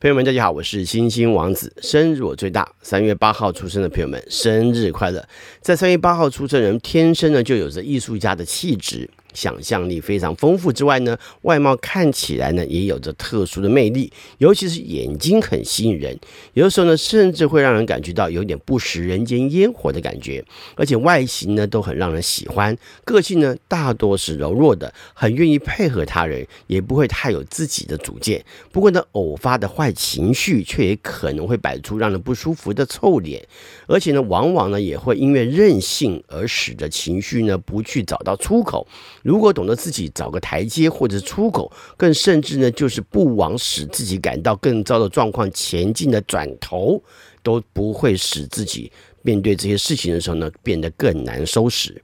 朋友们，大家好，我是星星王子，生日我最大，三月八号出生的朋友们，生日快乐！在三月八号出生人，天生呢就有着艺术家的气质。想象力非常丰富之外呢，外貌看起来呢也有着特殊的魅力，尤其是眼睛很吸引人，有的时候呢甚至会让人感觉到有点不食人间烟火的感觉，而且外形呢都很让人喜欢，个性呢大多是柔弱的，很愿意配合他人，也不会太有自己的主见。不过呢，偶发的坏情绪却也可能会摆出让人不舒服的臭脸，而且呢往往呢也会因为任性而使得情绪呢不去找到出口。如果懂得自己找个台阶或者出口，更甚至呢，就是不往使自己感到更糟的状况前进的转头，都不会使自己面对这些事情的时候呢，变得更难收拾。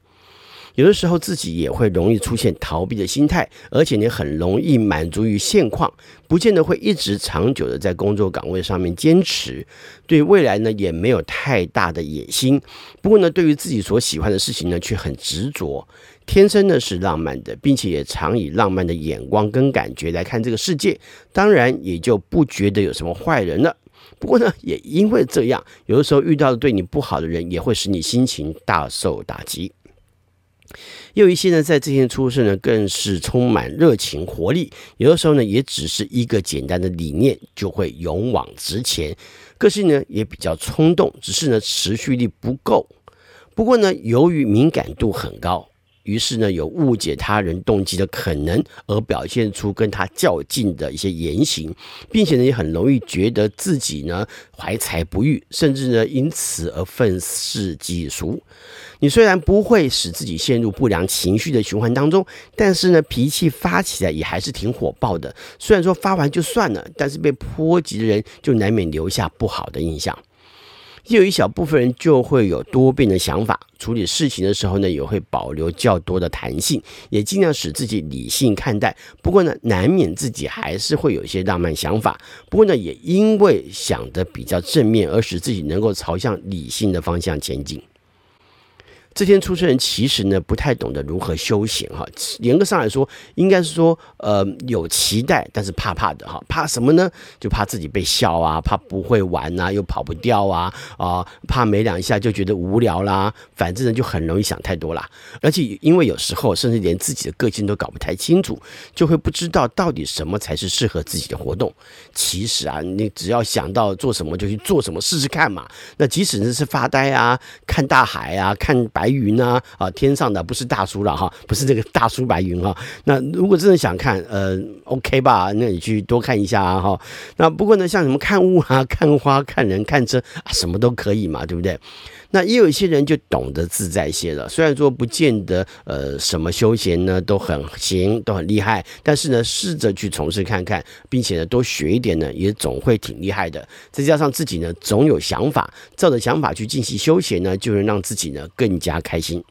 有的时候自己也会容易出现逃避的心态，而且你很容易满足于现况，不见得会一直长久的在工作岗位上面坚持。对未来呢，也没有太大的野心。不过呢，对于自己所喜欢的事情呢，却很执着。天生呢是浪漫的，并且也常以浪漫的眼光跟感觉来看这个世界。当然，也就不觉得有什么坏人了。不过呢，也因为这样，有的时候遇到的对你不好的人，也会使你心情大受打击。又一些呢，在这些出生呢，更是充满热情活力。有的时候呢，也只是一个简单的理念，就会勇往直前。个性呢，也比较冲动，只是呢，持续力不够。不过呢，由于敏感度很高。于是呢，有误解他人动机的可能，而表现出跟他较劲的一些言行，并且呢，也很容易觉得自己呢怀才不遇，甚至呢因此而愤世嫉俗。你虽然不会使自己陷入不良情绪的循环当中，但是呢，脾气发起来也还是挺火爆的。虽然说发完就算了，但是被波及的人就难免留下不好的印象。也有一小部分人就会有多变的想法，处理事情的时候呢，也会保留较多的弹性，也尽量使自己理性看待。不过呢，难免自己还是会有一些浪漫想法。不过呢，也因为想的比较正面，而使自己能够朝向理性的方向前进。这天出生人其实呢不太懂得如何修行哈，严格上来说，应该是说呃有期待，但是怕怕的哈，怕什么呢？就怕自己被笑啊，怕不会玩呐，又跑不掉啊啊，怕没两下就觉得无聊啦，反正呢就很容易想太多啦。而且因为有时候甚至连自己的个性都搞不太清楚，就会不知道到底什么才是适合自己的活动。其实啊，你只要想到做什么就去做什么试试看嘛。那即使是发呆啊，看大海啊，看白。白云啊啊，天上的不是大叔了哈，不是这个大叔白云哈。那如果真的想看，呃，OK 吧，那你去多看一下啊哈。那不过呢，像什么看雾啊、看花、看人、看车啊，什么都可以嘛，对不对？那也有一些人就懂得自在些了，虽然说不见得呃什么休闲呢都很行，都很厉害，但是呢，试着去从事看看，并且呢多学一点呢，也总会挺厉害的。再加上自己呢总有想法，照着想法去进行休闲呢，就能让自己呢更加开心。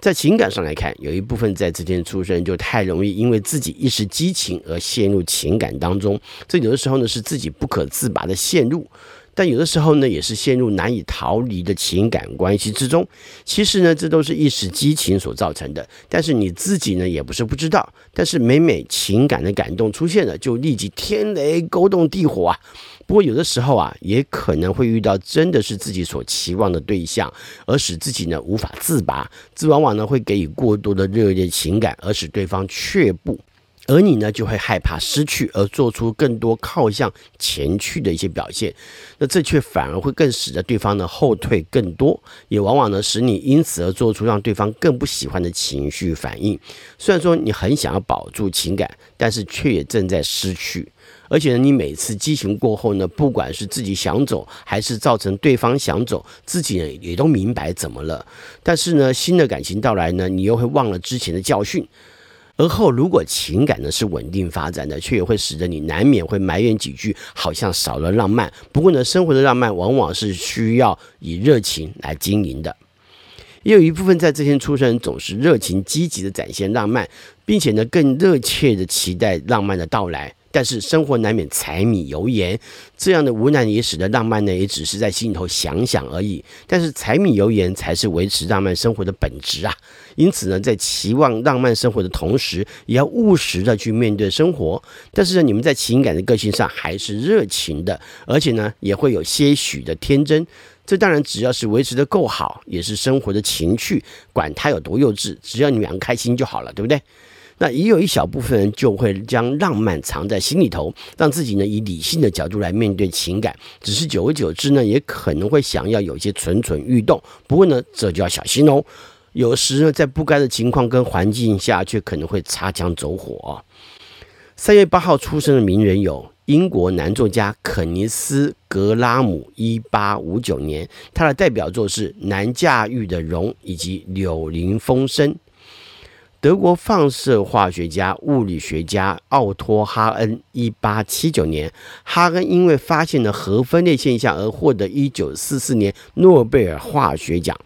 在情感上来看，有一部分在这天出生就太容易因为自己一时激情而陷入情感当中，这有的时候呢是自己不可自拔的陷入。但有的时候呢，也是陷入难以逃离的情感关系之中。其实呢，这都是一时激情所造成的。但是你自己呢，也不是不知道。但是每每情感的感动出现了，就立即天雷勾动地火啊。不过有的时候啊，也可能会遇到真的是自己所期望的对象，而使自己呢无法自拔。这往往呢会给予过多的热烈情感，而使对方却步。而你呢，就会害怕失去，而做出更多靠向前去的一些表现，那这却反而会更使得对方呢后退更多，也往往呢使你因此而做出让对方更不喜欢的情绪反应。虽然说你很想要保住情感，但是却也正在失去。而且呢，你每次激情过后呢，不管是自己想走，还是造成对方想走，自己呢也都明白怎么了。但是呢，新的感情到来呢，你又会忘了之前的教训。而后，如果情感呢是稳定发展的，却也会使得你难免会埋怨几句，好像少了浪漫。不过呢，生活的浪漫往往是需要以热情来经营的。也有一部分在这天出生总是热情积极的展现浪漫，并且呢更热切的期待浪漫的到来。但是生活难免柴米油盐，这样的无奈也使得浪漫呢，也只是在心里头想想而已。但是柴米油盐才是维持浪漫生活的本质啊！因此呢，在期望浪漫生活的同时，也要务实的去面对生活。但是呢，你们在情感的个性上还是热情的，而且呢，也会有些许的天真。这当然只要是维持得够好，也是生活的情趣，管它有多幼稚，只要你们两个开心就好了，对不对？那也有一小部分人就会将浪漫藏在心里头，让自己呢以理性的角度来面对情感，只是久而久之呢，也可能会想要有些蠢蠢欲动。不过呢，这就要小心哦，有时呢在不该的情况跟环境下，却可能会擦枪走火。三月八号出生的名人有。英国男作家肯尼斯·格拉姆，一八五九年，他的代表作是《难驾驭的龙》以及《柳林风声》。德国放射化学家、物理学家奥托·哈恩，一八七九年，哈恩因为发现了核分裂现象而获得一九四四年诺贝尔化学奖。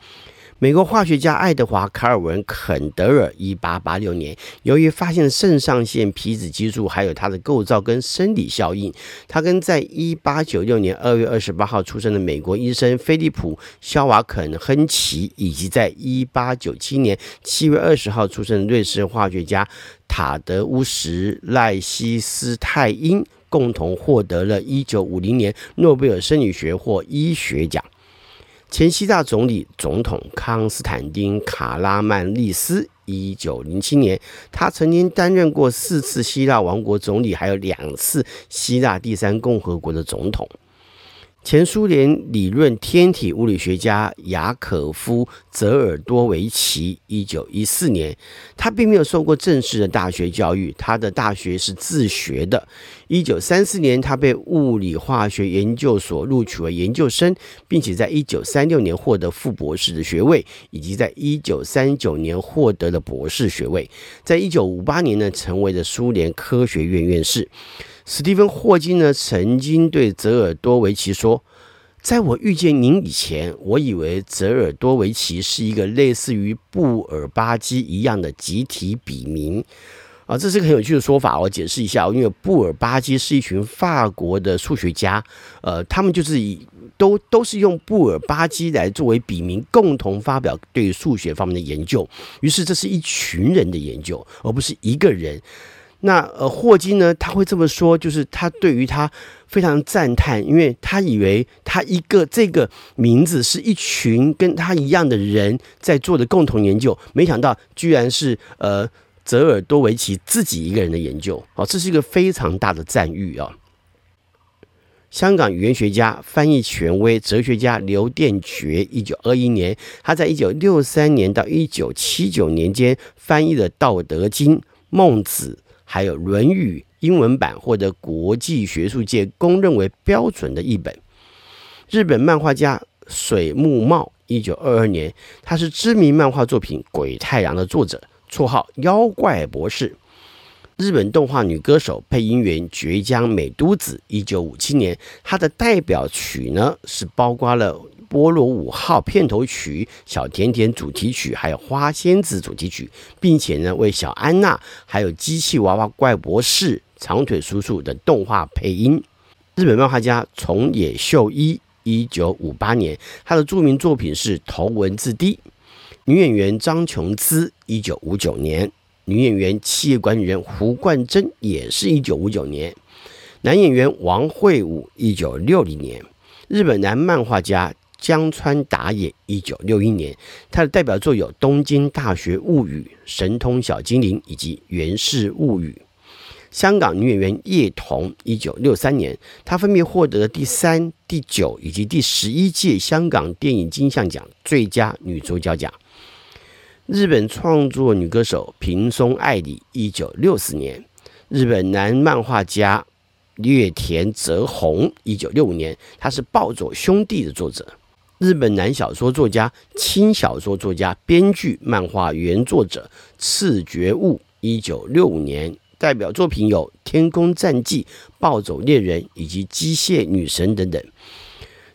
美国化学家爱德华·卡尔文·肯德尔，一八八六年，由于发现肾上腺皮质激素还有它的构造跟生理效应，他跟在一八九六年二月二十八号出生的美国医生菲利普·肖瓦肯·亨奇，以及在一八九七年七月二十号出生的瑞士化学家塔德乌什·赖希斯泰因，共同获得了一九五零年诺贝尔生理学或医学奖。前希腊总理总统康斯坦丁·卡拉曼利斯，一九零七年，他曾经担任过四次希腊王国总理，还有两次希腊第三共和国的总统。前苏联理论天体物理学家雅可夫·泽尔多维奇，一九一四年，他并没有受过正式的大学教育，他的大学是自学的。一九三四年，他被物理化学研究所录取为研究生，并且在一九三六年获得副博士的学位，以及在一九三九年获得了博士学位。在一九五八年呢，成为了苏联科学院院士。史蒂芬·霍金呢，曾经对泽尔多维奇说：“在我遇见您以前，我以为泽尔多维奇是一个类似于布尔巴基一样的集体笔名。”啊，这是个很有趣的说法，我解释一下。因为布尔巴基是一群法国的数学家，呃，他们就是以都都是用布尔巴基来作为笔名，共同发表对数学方面的研究。于是，这是一群人的研究，而不是一个人。那呃，霍金呢，他会这么说，就是他对于他非常赞叹，因为他以为他一个这个名字是一群跟他一样的人在做的共同研究，没想到居然是呃泽尔多维奇自己一个人的研究，哦，这是一个非常大的赞誉啊。香港语言学家、翻译权威、哲学家刘殿觉，一九二一年，他在一九六三年到一九七九年间翻译了《道德经》《孟子》。还有《论语》英文版获得国际学术界公认为标准的译本。日本漫画家水木茂，一九二二年，他是知名漫画作品《鬼太郎》的作者，绰号“妖怪博士”。日本动画女歌手、配音员绝江美都子，一九五七年，她的代表曲呢是包括了。菠萝五号片头曲、小甜甜主题曲，还有花仙子主题曲，并且呢为小安娜、还有机器娃娃怪博士、长腿叔叔等动画配音。日本漫画家从野秀一，一九五八年，他的著名作品是《头文字 D》。女演员张琼姿，一九五九年；女演员企业管理人胡冠珍，也是一九五九年；男演员王会武，一九六零年；日本男漫画家。江川达也，一九六一年，他的代表作有《东京大学物语》《神通小精灵》以及《源氏物语》。香港女演员叶童，一九六三年，她分别获得了第三、第九以及第十一届香港电影金像奖最佳女主角奖。日本创作女歌手平松爱理，一九六四年。日本男漫画家月田泽宏，一九六五年，他是《暴走兄弟》的作者。日本男小说作家、轻小说作家、编剧、漫画原作者次觉悟，一九六五年，代表作品有《天空战记》《暴走猎人》以及《机械女神》等等。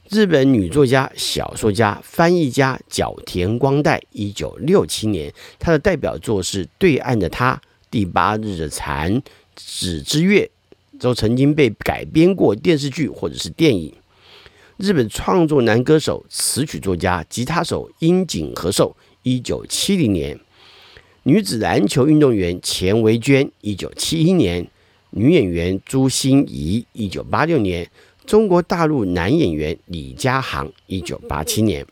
日本女作家、小说家、翻译家角田光代，一九六七年，她的代表作是《对岸的她》《第八日的蝉》《纸之月》《都曾经被改编过电视剧或者是电影。日本创作男歌手、词曲作家、吉他手樱井和寿，一九七零年；女子篮球运动员钱维娟，一九七一年；女演员朱心怡，一九八六年；中国大陆男演员李佳航，一九八七年。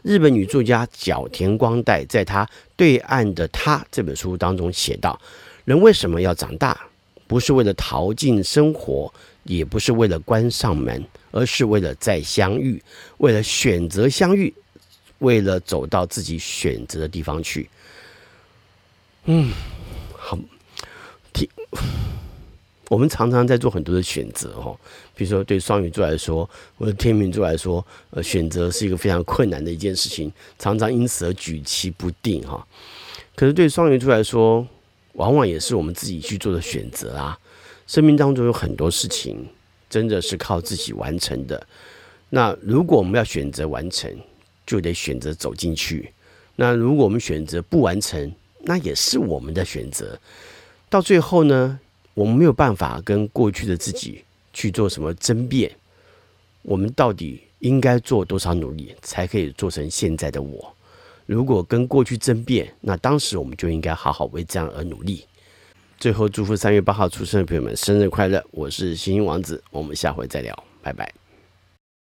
日本女作家角田光代在她《对岸的她》这本书当中写道：“人为什么要长大？不是为了逃进生活，也不是为了关上门。”而是为了再相遇，为了选择相遇，为了走到自己选择的地方去。嗯，好，听，我们常常在做很多的选择哦，比如说对双鱼座来说，或者天秤座来说，呃，选择是一个非常困难的一件事情，常常因此而举棋不定哈。可是对双鱼座来说，往往也是我们自己去做的选择啊。生命当中有很多事情。真的是靠自己完成的。那如果我们要选择完成，就得选择走进去。那如果我们选择不完成，那也是我们的选择。到最后呢，我们没有办法跟过去的自己去做什么争辩。我们到底应该做多少努力，才可以做成现在的我？如果跟过去争辩，那当时我们就应该好好为这样而努力。最后，祝福三月八号出生的朋友们生日快乐！我是星星王子，我们下回再聊，拜拜。